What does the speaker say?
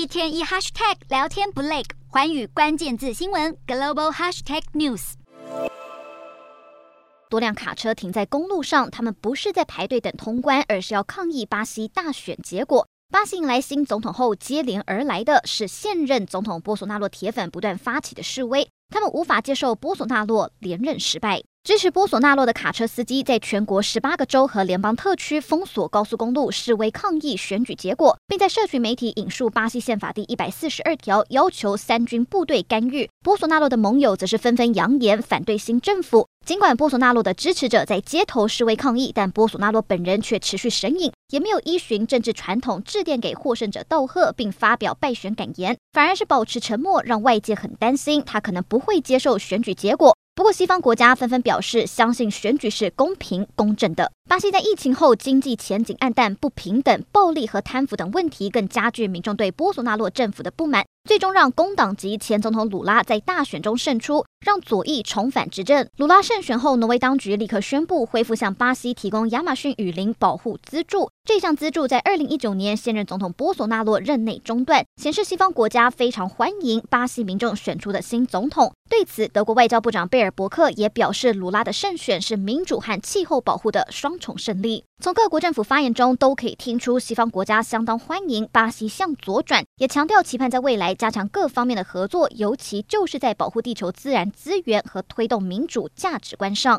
一天一 hashtag 聊天不累，寰宇关键字新闻 global hashtag news。多辆卡车停在公路上，他们不是在排队等通关，而是要抗议巴西大选结果。巴西迎来新总统后，接连而来的是现任总统波索纳洛铁粉不断发起的示威，他们无法接受波索纳洛连任失败。支持波索纳洛的卡车司机在全国十八个州和联邦特区封锁高速公路示威抗议选举结果，并在社群媒体引述巴西宪法第一百四十二条，要求三军部队干预。波索纳洛的盟友则是纷纷扬言反对新政府。尽管波索纳洛的支持者在街头示威抗议，但波索纳洛本人却持续神隐，也没有依循政治传统致电给获胜者道贺，并发表败选感言，反而是保持沉默，让外界很担心他可能不会接受选举结果。不过，西方国家纷纷表示相信选举是公平公正的。巴西在疫情后经济前景黯淡，不平等、暴力和贪腐等问题更加剧民众对波索纳洛政府的不满，最终让工党籍前总统鲁拉在大选中胜出，让左翼重返执政。鲁拉胜选后，挪威当局立刻宣布恢复向巴西提供亚马逊雨林保护资助。这项资助在二零一九年现任总统波索纳洛任内中断，显示西方国家非常欢迎巴西民众选出的新总统。对此，德国外交部长贝尔伯克也表示，鲁拉的胜选是民主和气候保护的双重胜利。从各国政府发言中都可以听出，西方国家相当欢迎巴西向左转，也强调期盼在未来加强各方面的合作，尤其就是在保护地球自然资源和推动民主价值观上。